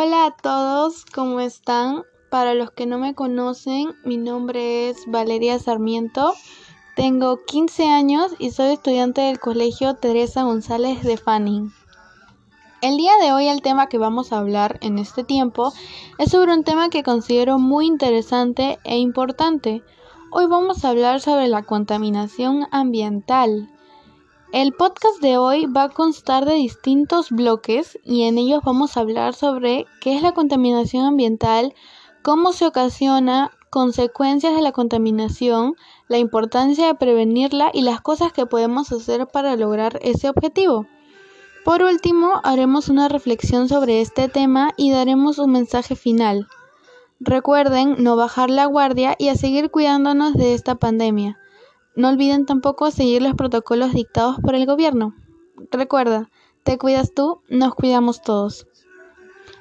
Hola a todos, ¿cómo están? Para los que no me conocen, mi nombre es Valeria Sarmiento, tengo 15 años y soy estudiante del Colegio Teresa González de Fanning. El día de hoy el tema que vamos a hablar en este tiempo es sobre un tema que considero muy interesante e importante. Hoy vamos a hablar sobre la contaminación ambiental. El podcast de hoy va a constar de distintos bloques y en ellos vamos a hablar sobre qué es la contaminación ambiental, cómo se ocasiona, consecuencias de la contaminación, la importancia de prevenirla y las cosas que podemos hacer para lograr ese objetivo. Por último, haremos una reflexión sobre este tema y daremos un mensaje final. Recuerden no bajar la guardia y a seguir cuidándonos de esta pandemia. No olviden tampoco seguir los protocolos dictados por el gobierno. Recuerda, te cuidas tú, nos cuidamos todos.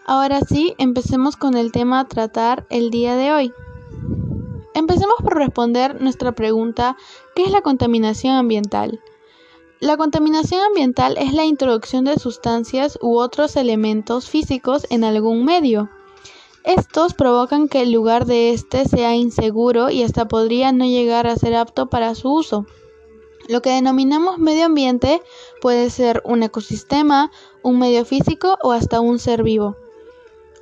Ahora sí, empecemos con el tema a tratar el día de hoy. Empecemos por responder nuestra pregunta, ¿qué es la contaminación ambiental? La contaminación ambiental es la introducción de sustancias u otros elementos físicos en algún medio estos provocan que el lugar de éste sea inseguro y hasta podría no llegar a ser apto para su uso. Lo que denominamos medio ambiente puede ser un ecosistema, un medio físico o hasta un ser vivo.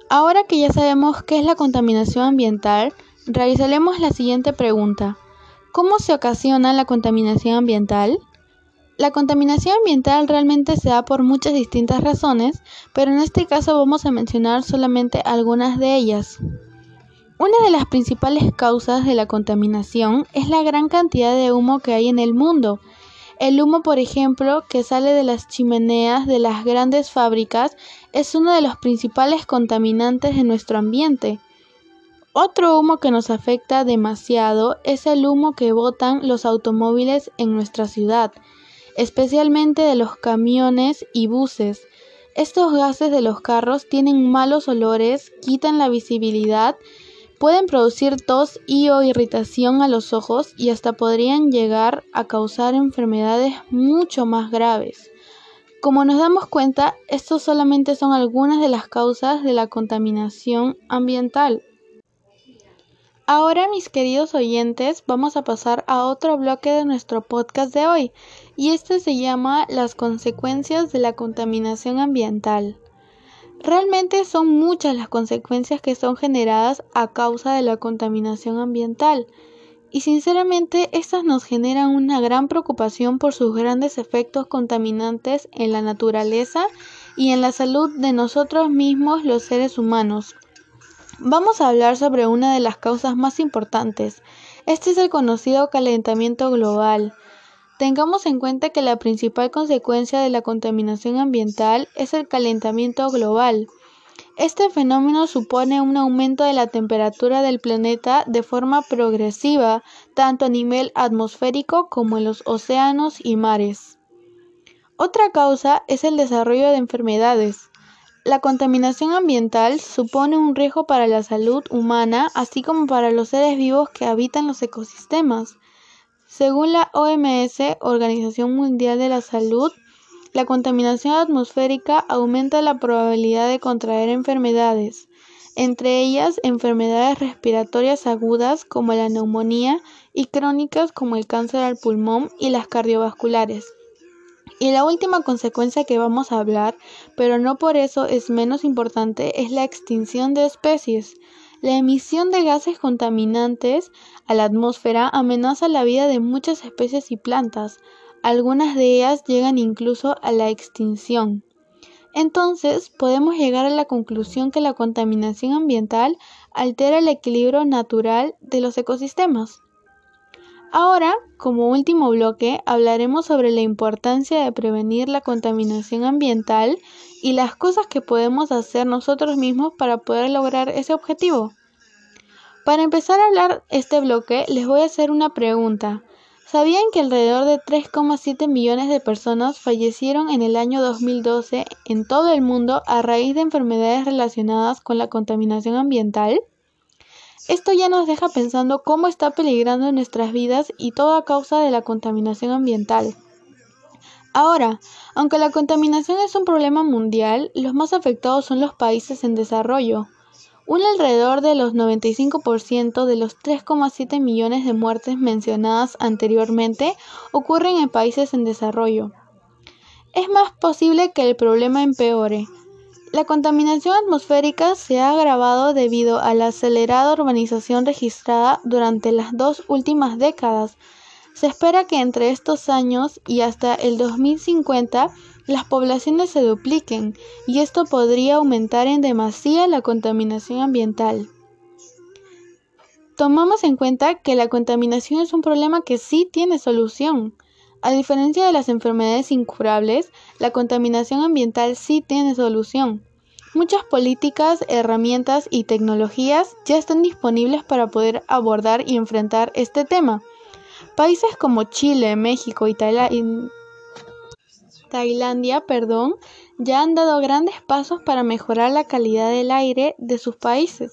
Ahora que ya sabemos qué es la contaminación ambiental, realizaremos la siguiente pregunta. ¿Cómo se ocasiona la contaminación ambiental? La contaminación ambiental realmente se da por muchas distintas razones, pero en este caso vamos a mencionar solamente algunas de ellas. Una de las principales causas de la contaminación es la gran cantidad de humo que hay en el mundo. El humo, por ejemplo, que sale de las chimeneas de las grandes fábricas es uno de los principales contaminantes de nuestro ambiente. Otro humo que nos afecta demasiado es el humo que botan los automóviles en nuestra ciudad especialmente de los camiones y buses. Estos gases de los carros tienen malos olores, quitan la visibilidad, pueden producir tos y o irritación a los ojos y hasta podrían llegar a causar enfermedades mucho más graves. Como nos damos cuenta, estos solamente son algunas de las causas de la contaminación ambiental. Ahora, mis queridos oyentes, vamos a pasar a otro bloque de nuestro podcast de hoy, y este se llama Las consecuencias de la contaminación ambiental. Realmente son muchas las consecuencias que son generadas a causa de la contaminación ambiental, y sinceramente estas nos generan una gran preocupación por sus grandes efectos contaminantes en la naturaleza y en la salud de nosotros mismos los seres humanos. Vamos a hablar sobre una de las causas más importantes. Este es el conocido calentamiento global. Tengamos en cuenta que la principal consecuencia de la contaminación ambiental es el calentamiento global. Este fenómeno supone un aumento de la temperatura del planeta de forma progresiva, tanto a nivel atmosférico como en los océanos y mares. Otra causa es el desarrollo de enfermedades. La contaminación ambiental supone un riesgo para la salud humana, así como para los seres vivos que habitan los ecosistemas. Según la OMS, Organización Mundial de la Salud, la contaminación atmosférica aumenta la probabilidad de contraer enfermedades, entre ellas enfermedades respiratorias agudas como la neumonía y crónicas como el cáncer al pulmón y las cardiovasculares. Y la última consecuencia que vamos a hablar, pero no por eso es menos importante, es la extinción de especies. La emisión de gases contaminantes a la atmósfera amenaza la vida de muchas especies y plantas. Algunas de ellas llegan incluso a la extinción. Entonces, podemos llegar a la conclusión que la contaminación ambiental altera el equilibrio natural de los ecosistemas. Ahora, como último bloque, hablaremos sobre la importancia de prevenir la contaminación ambiental y las cosas que podemos hacer nosotros mismos para poder lograr ese objetivo. Para empezar a hablar este bloque, les voy a hacer una pregunta. ¿Sabían que alrededor de 3,7 millones de personas fallecieron en el año 2012 en todo el mundo a raíz de enfermedades relacionadas con la contaminación ambiental? Esto ya nos deja pensando cómo está peligrando nuestras vidas y todo a causa de la contaminación ambiental. Ahora, aunque la contaminación es un problema mundial, los más afectados son los países en desarrollo. Un alrededor de los 95% de los 3,7 millones de muertes mencionadas anteriormente ocurren en países en desarrollo. Es más posible que el problema empeore. La contaminación atmosférica se ha agravado debido a la acelerada urbanización registrada durante las dos últimas décadas. Se espera que entre estos años y hasta el 2050 las poblaciones se dupliquen y esto podría aumentar en demasía la contaminación ambiental. Tomamos en cuenta que la contaminación es un problema que sí tiene solución. A diferencia de las enfermedades incurables, la contaminación ambiental sí tiene solución. Muchas políticas, herramientas y tecnologías ya están disponibles para poder abordar y enfrentar este tema. Países como Chile, México y Tailandia Tailandia, perdón, ya han dado grandes pasos para mejorar la calidad del aire de sus países.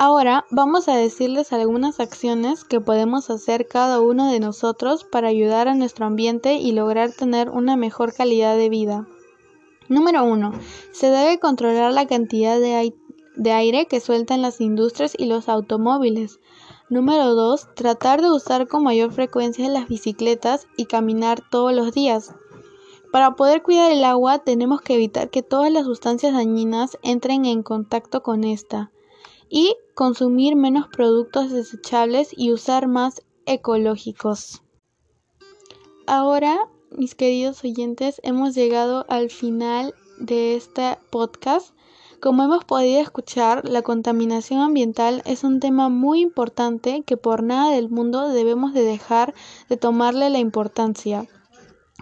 Ahora vamos a decirles algunas acciones que podemos hacer cada uno de nosotros para ayudar a nuestro ambiente y lograr tener una mejor calidad de vida. Número 1. Se debe controlar la cantidad de, aire que sueltan las industrias y los automóviles. Número 2. Tratar de usar con mayor frecuencia las bicicletas y caminar todos los días. Para poder cuidar el agua tenemos que evitar que todas las sustancias dañinas entren en contacto con esta y consumir menos productos desechables y usar más ecológicos. Ahora, mis queridos oyentes, hemos llegado al final de este podcast. Como hemos podido escuchar, la contaminación ambiental es un tema muy importante que por nada del mundo debemos de dejar de tomarle la importancia.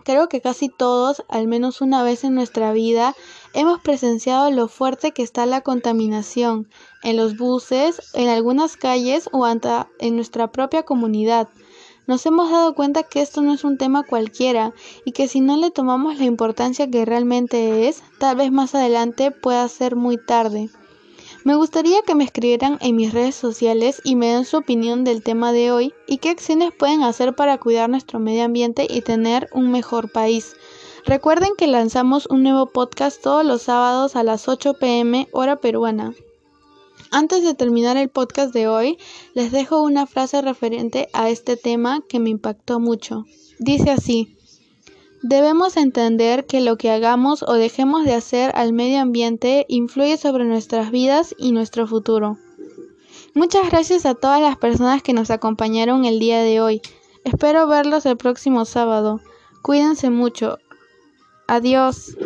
Creo que casi todos, al menos una vez en nuestra vida, hemos presenciado lo fuerte que está la contaminación en los buses, en algunas calles o hasta en nuestra propia comunidad. Nos hemos dado cuenta que esto no es un tema cualquiera y que si no le tomamos la importancia que realmente es, tal vez más adelante pueda ser muy tarde. Me gustaría que me escribieran en mis redes sociales y me den su opinión del tema de hoy y qué acciones pueden hacer para cuidar nuestro medio ambiente y tener un mejor país. Recuerden que lanzamos un nuevo podcast todos los sábados a las 8 pm hora peruana. Antes de terminar el podcast de hoy, les dejo una frase referente a este tema que me impactó mucho. Dice así, Debemos entender que lo que hagamos o dejemos de hacer al medio ambiente influye sobre nuestras vidas y nuestro futuro. Muchas gracias a todas las personas que nos acompañaron el día de hoy. Espero verlos el próximo sábado. Cuídense mucho. Adiós.